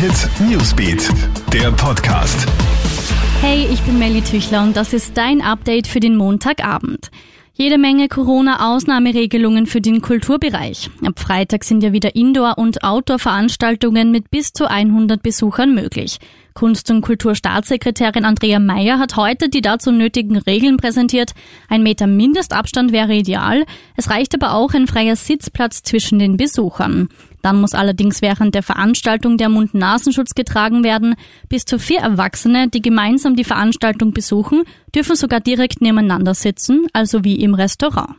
Hit Newsbeat, der Podcast. Hey, ich bin Melly Tüchler und das ist dein Update für den Montagabend. Jede Menge Corona-Ausnahmeregelungen für den Kulturbereich. Ab Freitag sind ja wieder Indoor- und Outdoor-Veranstaltungen mit bis zu 100 Besuchern möglich. Kunst- und Kulturstaatssekretärin Andrea Meyer hat heute die dazu nötigen Regeln präsentiert. Ein Meter Mindestabstand wäre ideal. Es reicht aber auch ein freier Sitzplatz zwischen den Besuchern. Dann muss allerdings während der Veranstaltung der Mund-Nasenschutz getragen werden. Bis zu vier Erwachsene, die gemeinsam die Veranstaltung besuchen, dürfen sogar direkt nebeneinander sitzen, also wie im Restaurant.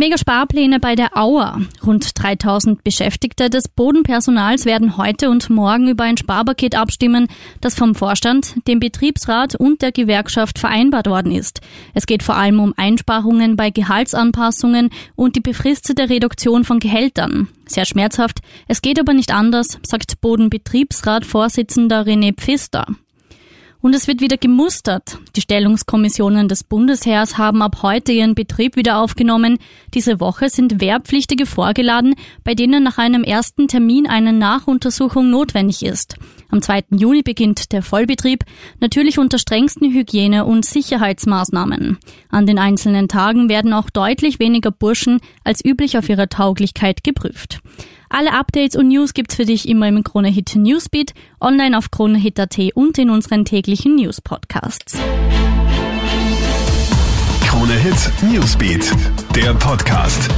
Mega Sparpläne bei der Auer. Rund 3000 Beschäftigte des Bodenpersonals werden heute und morgen über ein Sparpaket abstimmen, das vom Vorstand, dem Betriebsrat und der Gewerkschaft vereinbart worden ist. Es geht vor allem um Einsparungen bei Gehaltsanpassungen und die befristete Reduktion von Gehältern. Sehr schmerzhaft. Es geht aber nicht anders, sagt Bodenbetriebsrat-Vorsitzender René Pfister. Und es wird wieder gemustert. Die Stellungskommissionen des Bundesheers haben ab heute ihren Betrieb wieder aufgenommen. Diese Woche sind Wehrpflichtige vorgeladen, bei denen nach einem ersten Termin eine Nachuntersuchung notwendig ist. Am 2. Juni beginnt der Vollbetrieb, natürlich unter strengsten Hygiene- und Sicherheitsmaßnahmen. An den einzelnen Tagen werden auch deutlich weniger Burschen als üblich auf ihre Tauglichkeit geprüft. Alle Updates und News gibt's für dich immer im Kronehit Newsbeat, online auf kronehit.at und in unseren täglichen News Podcasts. Kronehit Newsbeat, der Podcast.